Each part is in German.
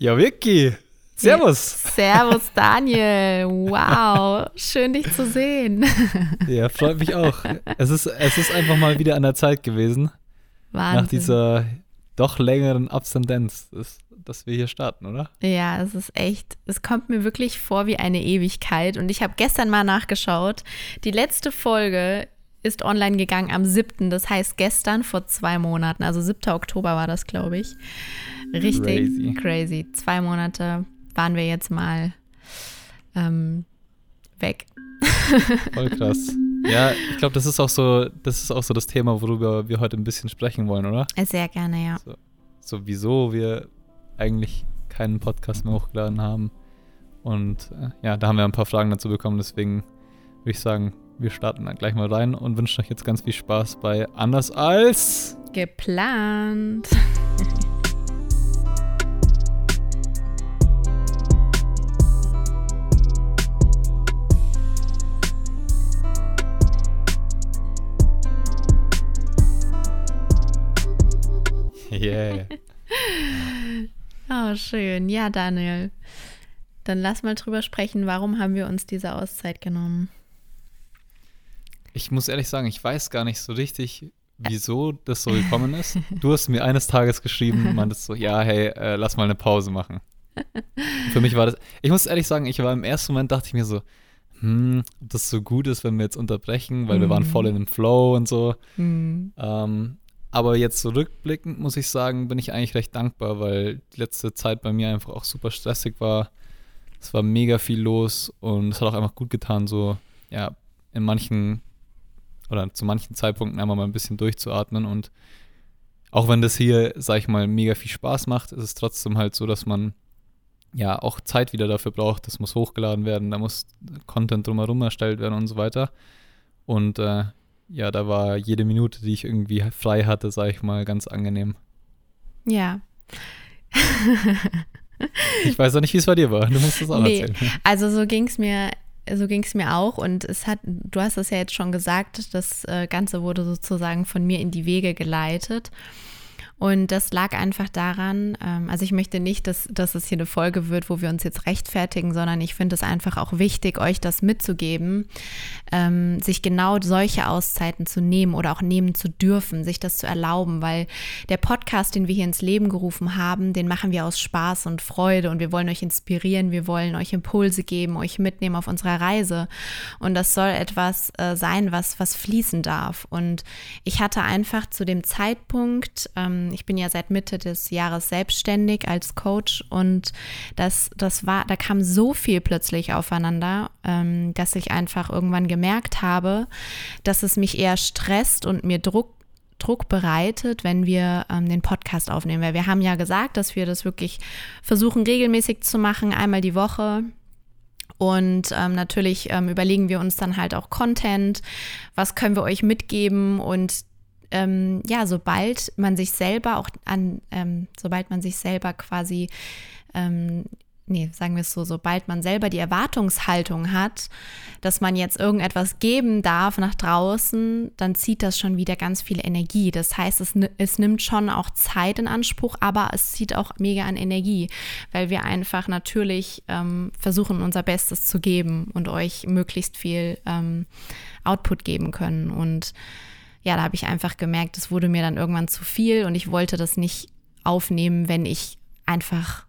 Ja, Vicky. Servus. Servus, Daniel. Wow, schön dich zu sehen. Ja, freut mich auch. Es ist, es ist einfach mal wieder an der Zeit gewesen. Wahnsinn. Nach dieser doch längeren Absendenz, dass, dass wir hier starten, oder? Ja, es ist echt, es kommt mir wirklich vor wie eine Ewigkeit. Und ich habe gestern mal nachgeschaut. Die letzte Folge ist online gegangen am 7., das heißt gestern vor zwei Monaten. Also 7. Oktober war das, glaube ich. Richtig Crazy. crazy. Zwei Monate waren wir jetzt mal ähm, weg. Voll krass. Ja, ich glaube, das ist auch so, das ist auch so das Thema, worüber wir heute ein bisschen sprechen wollen, oder? Sehr gerne, ja. So, wieso wir eigentlich keinen Podcast mehr hochgeladen haben. Und äh, ja, da haben wir ein paar Fragen dazu bekommen, deswegen würde ich sagen, wir starten dann gleich mal rein und wünschen euch jetzt ganz viel Spaß bei Anders als. Geplant. Yeah. Oh, schön. Ja, Daniel. Dann lass mal drüber sprechen, warum haben wir uns diese Auszeit genommen? Ich muss ehrlich sagen, ich weiß gar nicht so richtig, wieso das so gekommen ist. Du hast mir eines Tages geschrieben und meintest so, ja, hey, äh, lass mal eine Pause machen. Für mich war das, ich muss ehrlich sagen, ich war im ersten Moment, dachte ich mir so, hm, ob das so gut ist, wenn wir jetzt unterbrechen, weil wir waren Mhm. voll in dem Flow und so. Hm. Ähm, aber jetzt so rückblickend muss ich sagen, bin ich eigentlich recht dankbar, weil die letzte Zeit bei mir einfach auch super stressig war. Es war mega viel los und es hat auch einfach gut getan, so ja, in manchen oder zu manchen Zeitpunkten einmal mal ein bisschen durchzuatmen und auch wenn das hier, sag ich mal, mega viel Spaß macht, ist es trotzdem halt so, dass man ja auch Zeit wieder dafür braucht. Das muss hochgeladen werden, da muss Content drumherum erstellt werden und so weiter. Und äh, ja, da war jede Minute, die ich irgendwie frei hatte, sag ich mal, ganz angenehm. Ja. Ich weiß auch nicht, wie es bei dir war. Du musst das auch Nee. erzählen. Also so ging es mir, so ging es mir auch und es hat, du hast es ja jetzt schon gesagt, das äh, Ganze wurde sozusagen von mir in die Wege geleitet. Und das lag einfach daran, ähm, also ich möchte nicht, dass, dass es hier eine Folge wird, wo wir uns jetzt rechtfertigen, sondern ich finde es einfach auch wichtig, euch das mitzugeben, ähm, sich genau solche Auszeiten zu nehmen oder auch nehmen zu dürfen, sich das zu erlauben, weil der Podcast, den wir hier ins Leben gerufen haben, den machen wir aus Spaß und Freude und wir wollen euch inspirieren, wir wollen euch Impulse geben, euch mitnehmen auf unserer Reise und das soll etwas äh, sein, was, was fließen darf. Und ich hatte einfach zu dem Zeitpunkt, ähm, ich bin ja seit Mitte des Jahres selbstständig als Coach und das, das war, da kam so viel plötzlich aufeinander, ähm, dass ich einfach irgendwann gemerkt habe, dass es mich eher stresst und mir Druck Druck bereitet, wenn wir ähm, den Podcast aufnehmen. Weil wir haben ja gesagt, dass wir das wirklich versuchen regelmäßig zu machen, einmal die Woche. Und ähm, natürlich ähm, überlegen wir uns dann halt auch Content, was können wir euch mitgeben und ähm, ja, sobald man sich selber auch an, ähm, sobald man sich selber quasi, ähm, nee, sagen wir es so, sobald man selber die Erwartungshaltung hat, dass man jetzt irgendetwas geben darf nach draußen, dann zieht das schon wieder ganz viel Energie. Das heißt, es, es nimmt schon auch Zeit in Anspruch, aber es zieht auch mega an Energie, weil wir einfach natürlich ähm, versuchen, unser Bestes zu geben und euch möglichst viel ähm, Output geben können. Und ja, da habe ich einfach gemerkt, es wurde mir dann irgendwann zu viel und ich wollte das nicht aufnehmen, wenn ich einfach,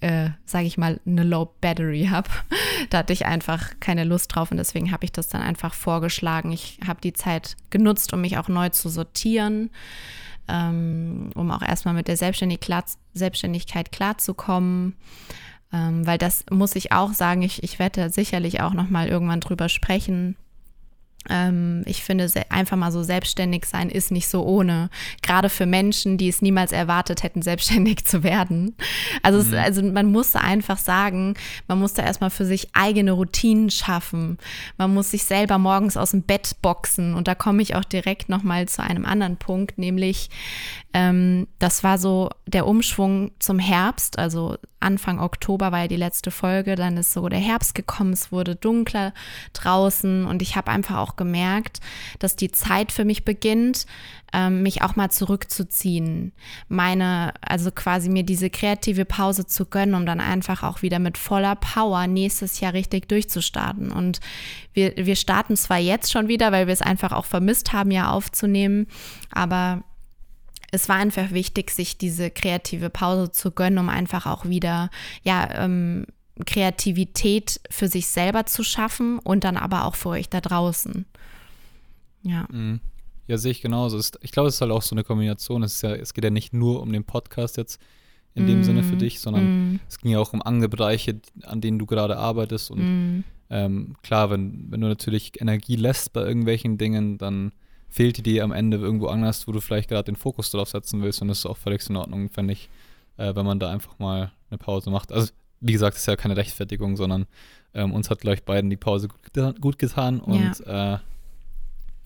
äh, sage ich mal, eine Low Battery habe. da hatte ich einfach keine Lust drauf und deswegen habe ich das dann einfach vorgeschlagen. Ich habe die Zeit genutzt, um mich auch neu zu sortieren, ähm, um auch erstmal mit der Selbstständig klar, Selbstständigkeit klarzukommen. Ähm, weil das muss ich auch sagen, ich, ich werde sicherlich auch nochmal irgendwann drüber sprechen, ich finde, einfach mal so selbstständig sein ist nicht so ohne. Gerade für Menschen, die es niemals erwartet hätten, selbstständig zu werden. Also, es, also man musste einfach sagen, man musste erstmal für sich eigene Routinen schaffen. Man muss sich selber morgens aus dem Bett boxen. Und da komme ich auch direkt nochmal zu einem anderen Punkt, nämlich ähm, das war so der Umschwung zum Herbst, also Anfang Oktober war ja die letzte Folge, dann ist so der Herbst gekommen, es wurde dunkler draußen und ich habe einfach auch auch gemerkt, dass die Zeit für mich beginnt, ähm, mich auch mal zurückzuziehen. Meine, also quasi mir diese kreative Pause zu gönnen, um dann einfach auch wieder mit voller Power nächstes Jahr richtig durchzustarten. Und wir, wir starten zwar jetzt schon wieder, weil wir es einfach auch vermisst haben, ja aufzunehmen, aber es war einfach wichtig, sich diese kreative Pause zu gönnen, um einfach auch wieder, ja, ähm, Kreativität für sich selber zu schaffen und dann aber auch für euch da draußen. Ja. Mhm. Ja, sehe ich genauso. Ich glaube, es ist halt auch so eine Kombination. Es, ist ja, es geht ja nicht nur um den Podcast jetzt in dem mm. Sinne für dich, sondern mm. es ging ja auch um andere Bereiche, an denen du gerade arbeitest. Und mm. ähm, klar, wenn, wenn du natürlich Energie lässt bei irgendwelchen Dingen, dann fehlt die dir am Ende irgendwo anders, wo du vielleicht gerade den Fokus drauf setzen willst. Und das ist auch völlig in Ordnung, fände ich, äh, wenn man da einfach mal eine Pause macht. Also, wie gesagt, es ist ja keine Rechtfertigung, sondern ähm, uns hat, gleich beiden die Pause gut, gut getan. Und ja. äh,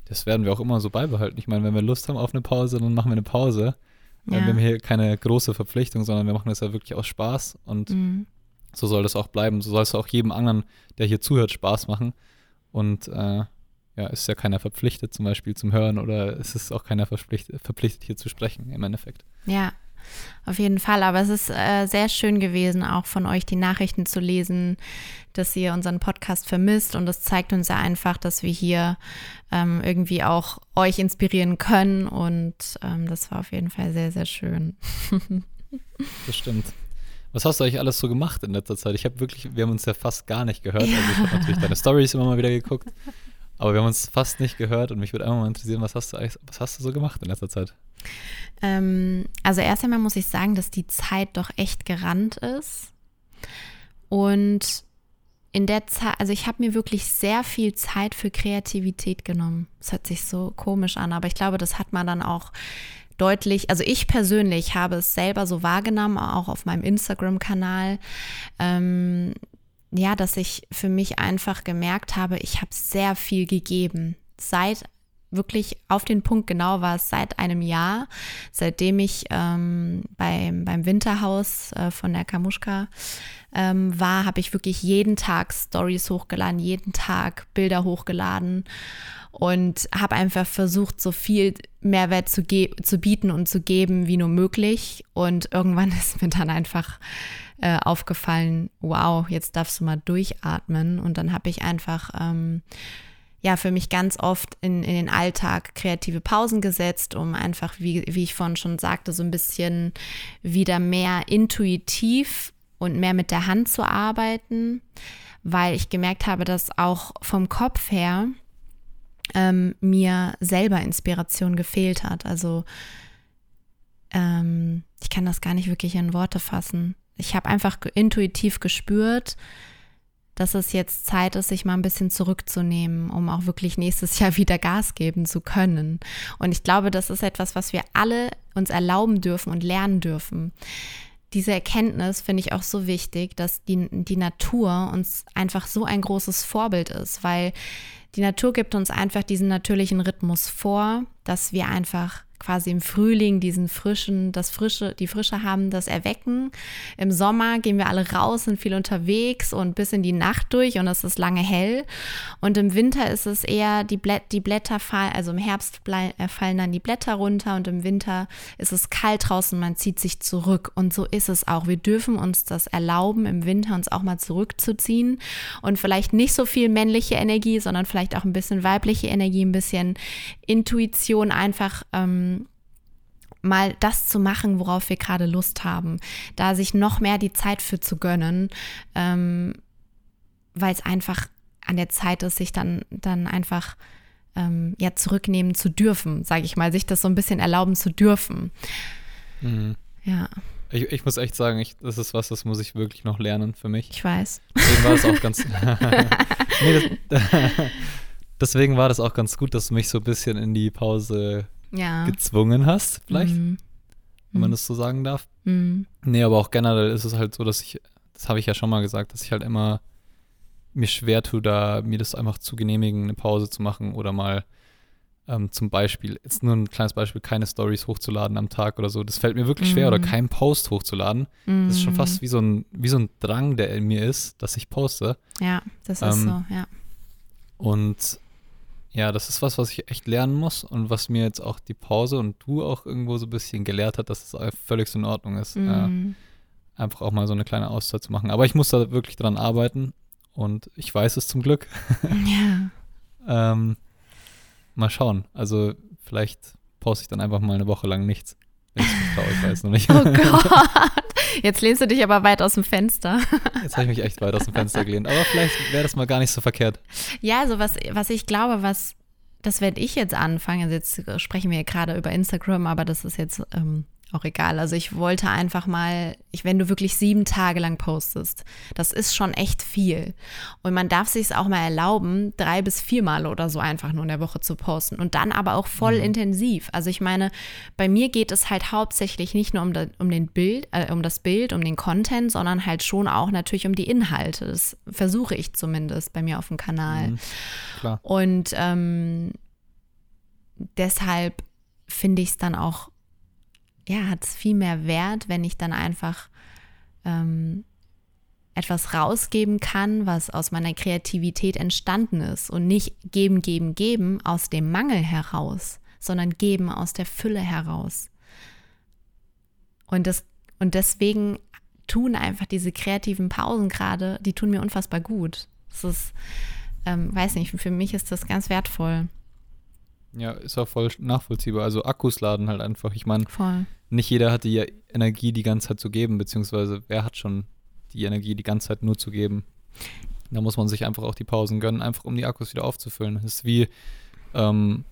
das werden wir auch immer so beibehalten. Ich meine, wenn wir Lust haben auf eine Pause, dann machen wir eine Pause. Ja. Wir haben hier keine große Verpflichtung, sondern wir machen das ja wirklich aus Spaß. Und mhm. so soll das auch bleiben. So soll es auch jedem anderen, der hier zuhört, Spaß machen. Und äh, ja, ist ja keiner verpflichtet, zum Beispiel zum Hören oder es ist auch keiner verpflichtet, verpflichtet hier zu sprechen, im Endeffekt. Ja, auf jeden Fall. Aber es ist äh, sehr schön gewesen, auch von euch die Nachrichten zu lesen, dass ihr unseren Podcast vermisst. Und das zeigt uns ja einfach, dass wir hier ähm, irgendwie auch euch inspirieren können. Und ähm, das war auf jeden Fall sehr, sehr schön. das stimmt. Was hast du eigentlich alles so gemacht in letzter Zeit? Ich habe wirklich, wir haben uns ja fast gar nicht gehört. Ja. Also ich habe natürlich deine Stories immer mal wieder geguckt. Aber wir haben uns fast nicht gehört und mich würde einfach mal interessieren, was hast du was hast du so gemacht in letzter Zeit? Ähm, also erst einmal muss ich sagen, dass die Zeit doch echt gerannt ist. Und in der Zeit, also ich habe mir wirklich sehr viel Zeit für Kreativität genommen. Das hört sich so komisch an, aber ich glaube, das hat man dann auch deutlich, also ich persönlich habe es selber so wahrgenommen, auch auf meinem Instagram-Kanal, ähm, ja, dass ich für mich einfach gemerkt habe, ich habe sehr viel gegeben. Seit wirklich auf den Punkt genau war es seit einem Jahr, seitdem ich ähm, beim, beim Winterhaus äh, von der Kamuschka ähm, war, habe ich wirklich jeden Tag Stories hochgeladen, jeden Tag Bilder hochgeladen und habe einfach versucht, so viel Mehrwert zu, zu bieten und zu geben wie nur möglich. Und irgendwann ist mir dann einfach äh, aufgefallen, wow, jetzt darfst du mal durchatmen. Und dann habe ich einfach ähm, ja für mich ganz oft in, in den Alltag kreative Pausen gesetzt, um einfach, wie, wie ich vorhin schon sagte, so ein bisschen wieder mehr intuitiv und mehr mit der Hand zu arbeiten, weil ich gemerkt habe, dass auch vom Kopf her ähm, mir selber Inspiration gefehlt hat. Also ähm, ich kann das gar nicht wirklich in Worte fassen. Ich habe einfach intuitiv gespürt, dass es jetzt Zeit ist, sich mal ein bisschen zurückzunehmen, um auch wirklich nächstes Jahr wieder Gas geben zu können. Und ich glaube, das ist etwas, was wir alle uns erlauben dürfen und lernen dürfen. Diese Erkenntnis finde ich auch so wichtig, dass die, die Natur uns einfach so ein großes Vorbild ist, weil die Natur gibt uns einfach diesen natürlichen Rhythmus vor, dass wir einfach quasi im Frühling diesen frischen, das frische, die Frische haben, das Erwecken. Im Sommer gehen wir alle raus, sind viel unterwegs und bis in die Nacht durch und es ist lange hell. Und im Winter ist es eher, die, Blä die Blätter fallen, also im Herbst äh, fallen dann die Blätter runter und im Winter ist es kalt draußen, man zieht sich zurück. Und so ist es auch. Wir dürfen uns das erlauben, im Winter uns auch mal zurückzuziehen und vielleicht nicht so viel männliche Energie, sondern vielleicht auch ein bisschen weibliche Energie, ein bisschen Intuition einfach. Ähm, mal das zu machen, worauf wir gerade Lust haben, da sich noch mehr die Zeit für zu gönnen, ähm, weil es einfach an der Zeit ist, sich dann, dann einfach ähm, ja zurücknehmen zu dürfen, sage ich mal, sich das so ein bisschen erlauben zu dürfen. Mhm. Ja. Ich, ich, muss echt sagen, ich, das ist was, das muss ich wirklich noch lernen für mich. Ich weiß. Deswegen war es auch ganz. nee, das, deswegen war das auch ganz gut, dass du mich so ein bisschen in die Pause ja. gezwungen hast, vielleicht, mhm. wenn man mhm. das so sagen darf. Mhm. Nee, aber auch generell ist es halt so, dass ich, das habe ich ja schon mal gesagt, dass ich halt immer mir schwer tue, da mir das einfach zu genehmigen, eine Pause zu machen oder mal ähm, zum Beispiel, jetzt nur ein kleines Beispiel, keine Stories hochzuladen am Tag oder so. Das fällt mir wirklich schwer oder mhm. keinen Post hochzuladen. Das ist schon fast wie so ein, wie so ein Drang, der in mir ist, dass ich poste. Ja, das ist ähm, so, ja. Und Ja, das ist was, was ich echt lernen muss und was mir jetzt auch die Pause und du auch irgendwo so ein bisschen gelehrt hat, dass es völlig so in Ordnung ist. Mhm. Äh, einfach auch mal so eine kleine Auszeit zu machen. Aber ich muss da wirklich dran arbeiten und ich weiß es zum Glück. Ja. ähm, mal schauen. Also vielleicht poste ich dann einfach mal eine Woche lang nichts. Traue, ich weiß noch nicht. Oh Gott. Jetzt lehnst du dich aber weit aus dem Fenster. Jetzt habe ich mich echt weit aus dem Fenster gelehnt. Aber vielleicht wäre das mal gar nicht so verkehrt. Ja, also was, was ich glaube, was, das werde ich jetzt anfangen. Also jetzt sprechen wir gerade über Instagram, aber das ist jetzt ähm, auch egal. Also ich wollte einfach mal, ich, wenn du wirklich sieben Tage lang postest, das ist schon echt viel. Und man darf sich es auch mal erlauben, drei bis viermal oder so einfach nur in der Woche zu posten. Und dann aber auch voll Mhm. intensiv. Also ich meine, bei mir geht es halt hauptsächlich nicht nur um, da, um den Bild, äh, um das Bild, um den Content, sondern halt schon auch natürlich um die Inhalte. Das versuche ich zumindest bei mir auf dem Kanal. Mhm. Klar. Und ähm, deshalb finde ich es dann auch, ja, hat es viel mehr Wert, wenn ich dann einfach ähm, etwas rausgeben kann, was aus meiner Kreativität entstanden ist und nicht geben, geben, geben aus dem Mangel heraus, sondern geben aus der Fülle heraus. Und, das, und deswegen tun einfach diese kreativen Pausen gerade, die tun mir unfassbar gut. Das ist, ähm, weiß nicht, für mich ist das ganz wertvoll. Ja, ist auch voll nachvollziehbar. Also Akkus laden halt einfach. Ich meine, nicht jeder hat die Energie die ganze Zeit zu geben, beziehungsweise wer hat schon die Energie die ganze Zeit nur zu geben. Da muss man sich einfach auch die Pausen gönnen, einfach um die Akkus wieder aufzufüllen. Das ist wie ähm,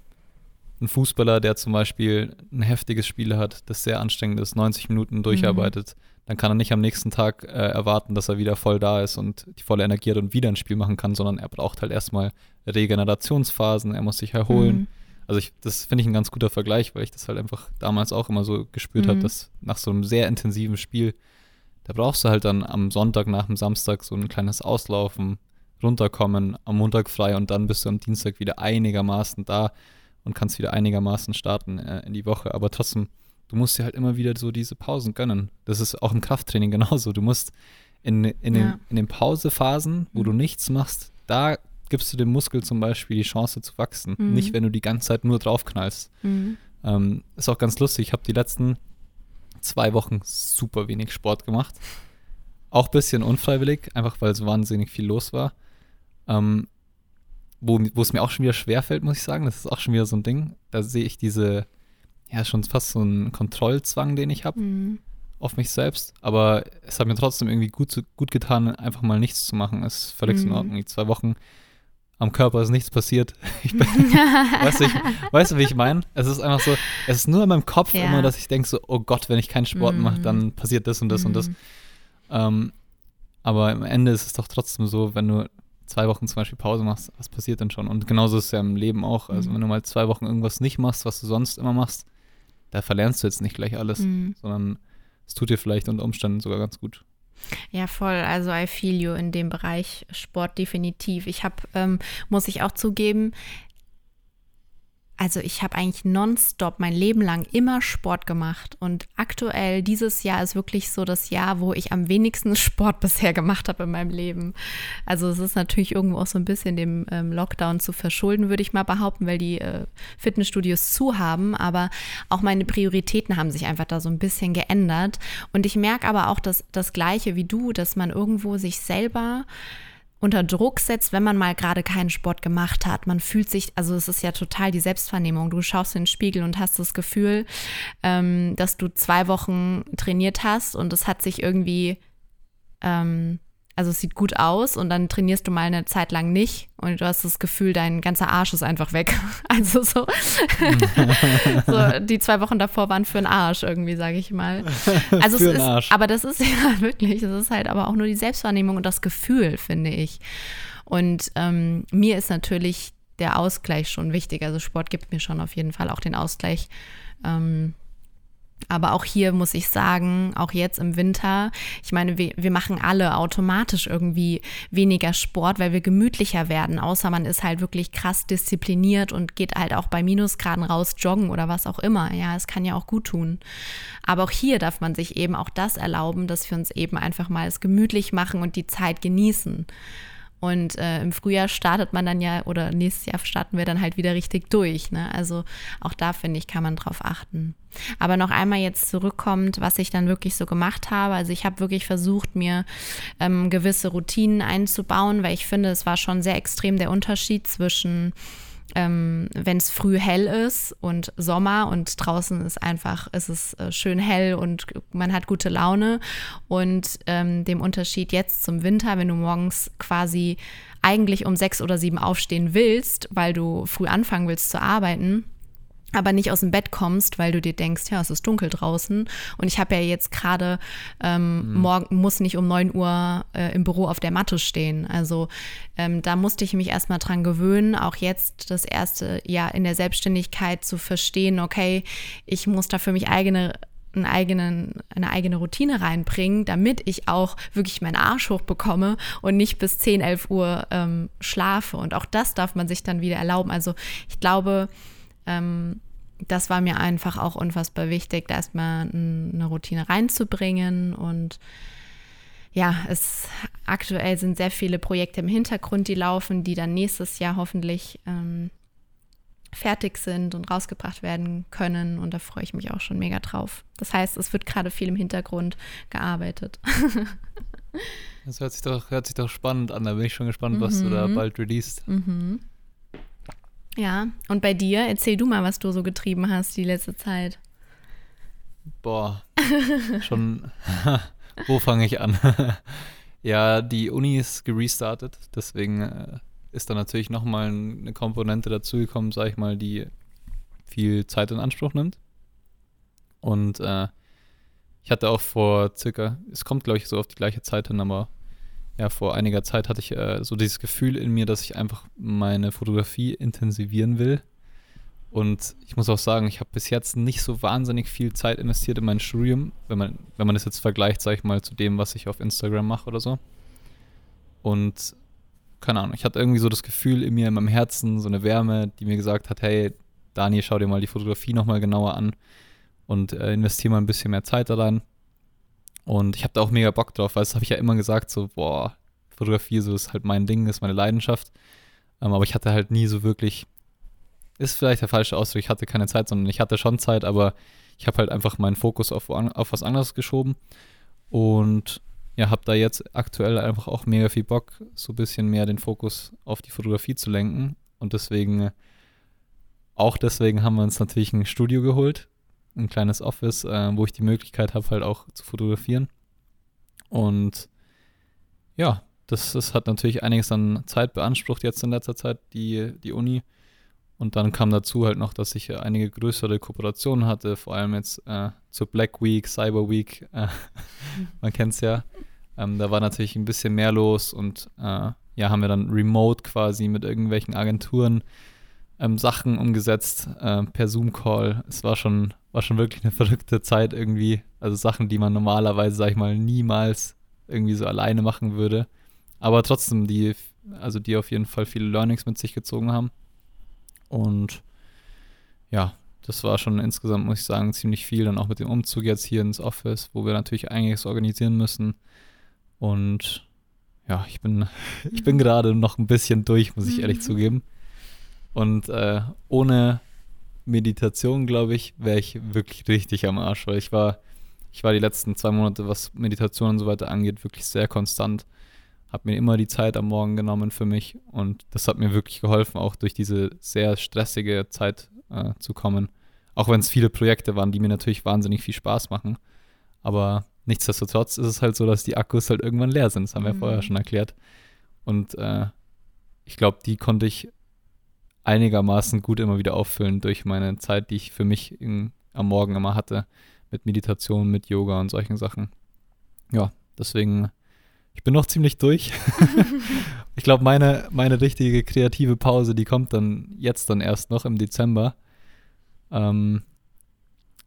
ein Fußballer, der zum Beispiel ein heftiges Spiel hat, das sehr anstrengend ist, 90 Minuten durcharbeitet. Dann kann er nicht am nächsten Tag äh, erwarten, dass er wieder voll da ist und die volle Energie hat und wieder ein Spiel machen kann, sondern er braucht halt erstmal Regenerationsphasen, er muss sich erholen. Mhm. Also ich, das finde ich ein ganz guter Vergleich, weil ich das halt einfach damals auch immer so gespürt habe, Mhm. dass nach so einem sehr intensiven Spiel, da brauchst du halt dann am Sonntag nach dem Samstag so ein kleines Auslaufen, runterkommen, am Montag frei und dann bist du am Dienstag wieder einigermaßen da und kannst wieder einigermaßen starten äh, in die Woche. Aber trotzdem, du musst dir halt immer wieder so diese Pausen gönnen. Das ist auch im Krafttraining genauso. Du musst in, in, den, Ja. in den Pausephasen, wo du Mhm. nichts machst, da gibst du dem Muskel zum Beispiel die Chance zu wachsen. Mhm. Nicht, wenn du die ganze Zeit nur draufknallst. Mhm. Ähm, ist auch ganz lustig. Ich habe die letzten zwei Wochen super wenig Sport gemacht. Auch ein bisschen unfreiwillig, einfach weil so wahnsinnig viel los war. Ähm, wo, wo es mir auch schon wieder schwerfällt, muss ich sagen. Das ist auch schon wieder so ein Ding. Da sehe ich diese, ja, schon fast so einen Kontrollzwang, den ich habe Mhm. auf mich selbst. Aber es hat mir trotzdem irgendwie gut, gut getan, einfach mal nichts zu machen. Es ist völlig in Mhm. Ordnung. Die zwei Wochen am Körper ist nichts passiert. Ich bin, weißt, du, ich, weißt du, wie ich meine? Es ist einfach so, es ist nur in meinem Kopf Ja. immer, dass ich denke so, oh Gott, wenn ich keinen Sport mache, Mhm. dann passiert das und das und das. Mhm. Ähm, aber am Ende ist es doch trotzdem so, wenn du zwei Wochen zum Beispiel Pause machst, was passiert denn schon? Und genauso ist es ja im Leben auch. Also Mhm. wenn du mal zwei Wochen irgendwas nicht machst, was du sonst immer machst, da verlernst du jetzt nicht gleich alles, Mhm. sondern es tut dir vielleicht unter Umständen sogar ganz gut. Ja, voll. Also I feel you in dem Bereich Sport definitiv. Ich habe, ähm, muss ich auch zugeben, also ich habe eigentlich nonstop mein Leben lang immer Sport gemacht. Und aktuell, dieses Jahr ist wirklich so das Jahr, wo ich am wenigsten Sport bisher gemacht habe in meinem Leben. Also es ist natürlich irgendwo auch so ein bisschen dem ähm, Lockdown zu verschulden, würde ich mal behaupten, weil die äh, Fitnessstudios zu haben. Aber auch meine Prioritäten haben sich einfach da so ein bisschen geändert. Und ich merke aber auch dass das Gleiche wie du, dass man irgendwo sich selber unter Druck setzt, wenn man mal gerade keinen Sport gemacht hat. Man fühlt sich, also es ist ja total die Selbstvernehmung. Du schaust in den Spiegel und hast das Gefühl, ähm, dass du zwei Wochen trainiert hast und es hat sich irgendwie, ähm, also es sieht gut aus und dann trainierst du mal eine Zeit lang nicht und du hast das Gefühl, dein ganzer Arsch ist einfach weg. Also so, so die zwei Wochen davor waren für den Arsch irgendwie, sage ich mal. Also Für es ist, Arsch. aber das ist ja wirklich, es ist halt aber auch nur die Selbstwahrnehmung und das Gefühl, finde ich. Und ähm, mir ist natürlich der Ausgleich schon wichtig. Also Sport gibt mir schon auf jeden Fall auch den Ausgleich. Ähm, aber auch hier muss ich sagen, auch jetzt im Winter, ich meine, wir, wir machen alle automatisch irgendwie weniger Sport, weil wir gemütlicher werden, außer man ist halt wirklich krass diszipliniert und geht halt auch bei Minusgraden raus joggen oder was auch immer. Ja, es kann ja auch gut tun. Aber auch hier darf man sich eben auch das erlauben, dass wir uns eben einfach mal es gemütlich machen und die Zeit genießen. Und äh, im Frühjahr startet man dann ja, oder nächstes Jahr starten wir dann halt wieder richtig durch. Ne? Also auch da, finde ich, kann man drauf achten. Aber noch einmal jetzt zurückkommt, was ich dann wirklich so gemacht habe. Also ich habe wirklich versucht, mir ähm, gewisse Routinen einzubauen, weil ich finde, es war schon sehr extrem der Unterschied zwischen ähm, wenn es früh hell ist und Sommer und draußen ist einfach, ist es äh, schön hell und man hat gute Laune. Und ähm, dem Unterschied jetzt zum Winter, wenn du morgens quasi eigentlich um sechs oder sieben aufstehen willst, weil du früh anfangen willst zu arbeiten, aber nicht aus dem Bett kommst, weil du dir denkst, ja, es ist dunkel draußen und ich habe ja jetzt gerade ähm, mhm. morgen muss nicht um 9 Uhr äh, im Büro auf der Matte stehen. Also ähm, da musste ich mich erstmal dran gewöhnen, auch jetzt das erste Jahr in der Selbstständigkeit zu verstehen, okay, ich muss da für mich eigene einen eigenen, eine eigene Routine reinbringen, damit ich auch wirklich meinen Arsch hochbekomme und nicht bis 10, 11 Uhr ähm, schlafe. Und auch das darf man sich dann wieder erlauben. Also ich glaube, ähm, das war mir einfach auch unfassbar wichtig, da erstmal eine Routine reinzubringen und ja, es aktuell sind sehr viele Projekte im Hintergrund, die laufen, die dann nächstes Jahr hoffentlich ähm, fertig sind und rausgebracht werden können. Und da freue ich mich auch schon mega drauf. Das heißt, es wird gerade viel im Hintergrund gearbeitet. das hört sich doch, hört sich doch spannend an. Da bin ich schon gespannt, was mhm. du da mhm. bald released. Mhm. Ja, und bei dir, erzähl du mal, was du so getrieben hast die letzte Zeit. Boah, schon, wo fange ich an? ja, die Uni ist gerestartet, deswegen äh, ist da natürlich nochmal eine Komponente dazugekommen, sag ich mal, die viel Zeit in Anspruch nimmt. Und äh, ich hatte auch vor circa, es kommt glaube ich so auf die gleiche Zeit hin, aber ja, vor einiger Zeit hatte ich äh, so dieses Gefühl in mir, dass ich einfach meine Fotografie intensivieren will. Und ich muss auch sagen, ich habe bis jetzt nicht so wahnsinnig viel Zeit investiert in mein Studium, wenn man, wenn man das jetzt vergleicht, sag ich mal, zu dem, was ich auf Instagram mache oder so. Und keine Ahnung, ich hatte irgendwie so das Gefühl in mir, in meinem Herzen, so eine Wärme, die mir gesagt hat, hey, Daniel, schau dir mal die Fotografie nochmal genauer an und äh, investiere mal ein bisschen mehr Zeit da. Und ich habe da auch mega Bock drauf, weil das habe ich ja immer gesagt, so, boah, Fotografie, so ist halt mein Ding, ist meine Leidenschaft. Ähm, aber ich hatte halt nie so wirklich, ist vielleicht der falsche Ausdruck, ich hatte keine Zeit, sondern ich hatte schon Zeit, aber ich habe halt einfach meinen Fokus auf, auf was anderes geschoben. Und ja, habe da jetzt aktuell einfach auch mega viel Bock, so ein bisschen mehr den Fokus auf die Fotografie zu lenken. Und deswegen, auch deswegen haben wir uns natürlich ein Studio geholt, ein kleines Office, äh, wo ich die Möglichkeit habe, halt auch zu fotografieren. Und ja, das, das hat natürlich einiges an Zeit beansprucht jetzt in letzter Zeit, die, die Uni. Und dann kam dazu halt noch, dass ich einige größere Kooperationen hatte, vor allem jetzt äh, zur Black Week, Cyber Week, äh, man kennt es ja. Ähm, da war natürlich ein bisschen mehr los und äh, ja, haben wir dann remote quasi mit irgendwelchen Agenturen ähm, Sachen umgesetzt äh, per Zoom-Call. Es war schon, war schon wirklich eine verrückte Zeit irgendwie. Also Sachen, die man normalerweise, sag ich mal, niemals irgendwie so alleine machen würde. Aber trotzdem, die, also die auf jeden Fall viele Learnings mit sich gezogen haben. Und ja, das war schon insgesamt, muss ich sagen, ziemlich viel. Dann auch mit dem Umzug jetzt hier ins Office, wo wir natürlich einiges organisieren müssen. Und ja, ich bin, ich bin gerade noch ein bisschen durch, muss ich ehrlich zugeben. Und äh, ohne Meditation, glaube ich, wäre ich wirklich richtig am Arsch, weil ich war, ich war die letzten zwei Monate, was Meditation und so weiter angeht, wirklich sehr konstant. Habe mir immer die Zeit am Morgen genommen für mich und das hat mir wirklich geholfen, auch durch diese sehr stressige Zeit äh, zu kommen. Auch wenn es viele Projekte waren, die mir natürlich wahnsinnig viel Spaß machen. Aber nichtsdestotrotz ist es halt so, dass die Akkus halt irgendwann leer sind. Das haben wir mhm. vorher schon erklärt. Und äh, ich glaube, die konnte ich einigermaßen gut immer wieder auffüllen durch meine Zeit, die ich für mich in, am Morgen immer hatte, mit Meditation, mit Yoga und solchen Sachen. Ja, deswegen, ich bin noch ziemlich durch. ich glaube, meine, meine richtige kreative Pause, die kommt dann jetzt dann erst noch im Dezember. Ähm,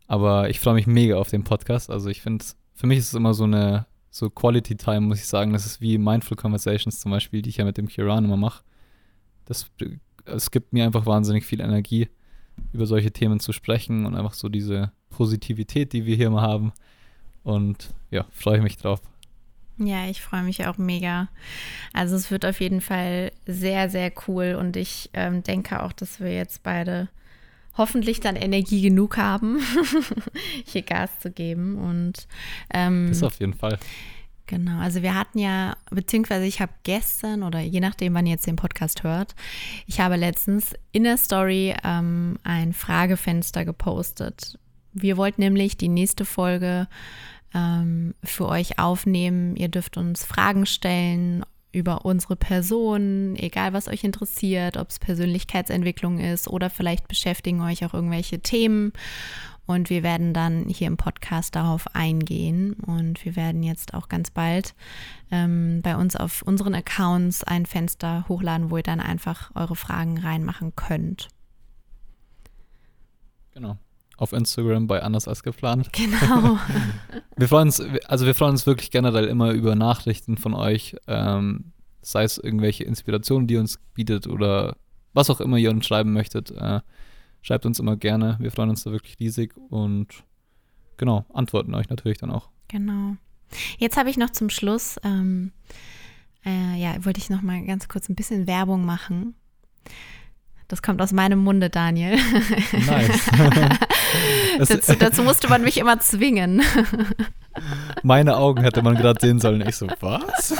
aber ich freue mich mega auf den Podcast. Also ich finde, für mich ist es immer so eine so Quality Time, muss ich sagen. Das ist wie Mindful Conversations zum Beispiel, die ich ja mit dem Kiran immer mache. Das es gibt mir einfach wahnsinnig viel Energie, über solche Themen zu sprechen und einfach so diese Positivität, die wir hier mal haben. Und ja, freue ich mich drauf. Ja, ich freue mich auch mega. Also es wird auf jeden Fall sehr, sehr cool und ich ähm, denke auch, dass wir jetzt beide hoffentlich dann Energie genug haben, hier Gas zu geben. Und ähm, Das auf jeden Fall. Genau, also wir hatten ja, beziehungsweise ich habe gestern oder je nachdem, wann ihr jetzt den Podcast hört, ich habe letztens in der Story ähm, ein Fragefenster gepostet. Wir wollten nämlich die nächste Folge ähm, für euch aufnehmen. Ihr dürft uns Fragen stellen über unsere Person, egal was euch interessiert, ob es Persönlichkeitsentwicklung ist oder vielleicht beschäftigen euch auch irgendwelche Themen. Und wir werden dann hier im Podcast darauf eingehen. Und wir werden jetzt auch ganz bald ähm, bei uns auf unseren Accounts ein Fenster hochladen, wo ihr dann einfach eure Fragen reinmachen könnt. Genau. Auf Instagram bei Anders als geplant. Genau. Wir freuen uns, also wir freuen uns wirklich generell immer über Nachrichten von euch, ähm, sei es irgendwelche Inspirationen, die ihr uns bietet oder was auch immer ihr uns schreiben möchtet. Äh, schreibt uns immer gerne. Wir freuen uns da wirklich riesig und genau, antworten euch natürlich dann auch. Genau. Jetzt habe ich noch zum Schluss, ähm, äh, ja, wollte ich noch mal ganz kurz ein bisschen Werbung machen. Das kommt aus meinem Munde, Daniel. Nice. Dazu, dazu musste man mich immer zwingen. Meine Augen hätte man gerade sehen sollen. Ich so, was?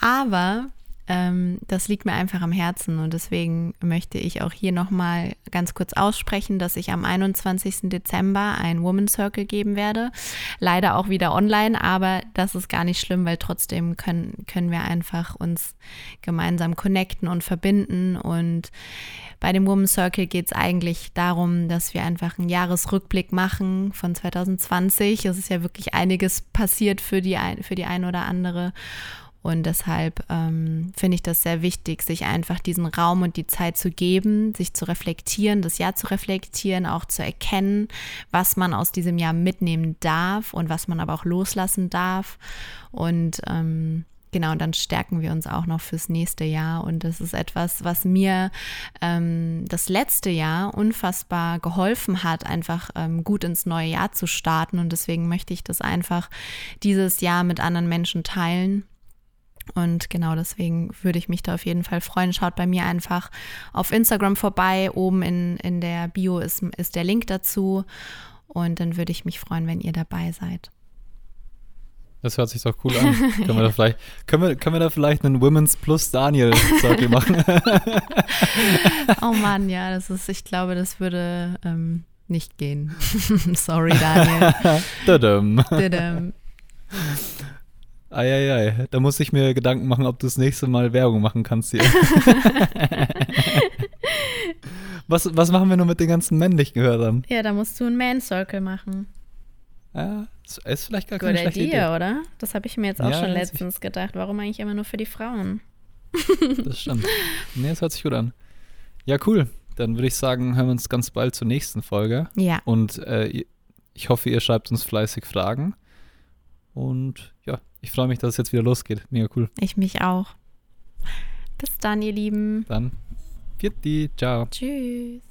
Aber ähm, das liegt mir einfach am Herzen und deswegen möchte ich auch hier nochmal ganz kurz aussprechen, dass ich am 21. Dezember ein Woman Circle geben werde. Leider auch wieder online, aber das ist gar nicht schlimm, weil trotzdem können, können wir einfach uns gemeinsam connecten und verbinden und bei dem Woman Circle geht es eigentlich darum, dass wir einfach einen Jahresrückblick machen von 2020. Es ist ja wirklich einiges passiert für die, ein, für die eine oder andere. Und deshalb ähm, finde ich das sehr wichtig, sich einfach diesen Raum und die Zeit zu geben, sich zu reflektieren, das Jahr zu reflektieren, auch zu erkennen, was man aus diesem Jahr mitnehmen darf und was man aber auch loslassen darf. Und ähm, genau, dann stärken wir uns auch noch fürs nächste Jahr. Und das ist etwas, was mir ähm, das letzte Jahr unfassbar geholfen hat, einfach ähm, gut ins neue Jahr zu starten. Und deswegen möchte ich das einfach dieses Jahr mit anderen Menschen teilen. Und genau deswegen würde ich mich da auf jeden Fall freuen. Schaut bei mir einfach auf Instagram vorbei. Oben in, in der Bio ist, ist der Link dazu. Und dann würde ich mich freuen, wenn ihr dabei seid. Das hört sich doch cool an. können, wir da vielleicht, können, wir, können wir da vielleicht einen Women's Plus Daniel Circle machen? Oh Mann, ja, das ist, ich glaube, das würde ähm, nicht gehen. Sorry, Daniel. Tadam. Tadam. Eieiei, da muss ich mir Gedanken machen, ob du das nächste Mal Werbung machen kannst hier. was, was machen wir nur mit den ganzen männlichen Hörern? Ja, da musst du einen Man Circle machen. Ja, ist- ist vielleicht gar keine Gute schlechte Idee, oder? Das habe ich mir jetzt auch Ja, schon letztens gedacht. Warum eigentlich immer nur für die Frauen? Das stimmt. Nee, das hört sich gut an. Ja, cool. Dann würde ich sagen, hören wir uns ganz bald zur nächsten Folge. Ja, Und äh, ich hoffe, ihr schreibt uns fleißig Fragen. Und ich freue mich, dass es jetzt wieder losgeht. Mega cool. ich mich auch. Bis dann, ihr Lieben. Dann, Viert die, ciao. Tschüss.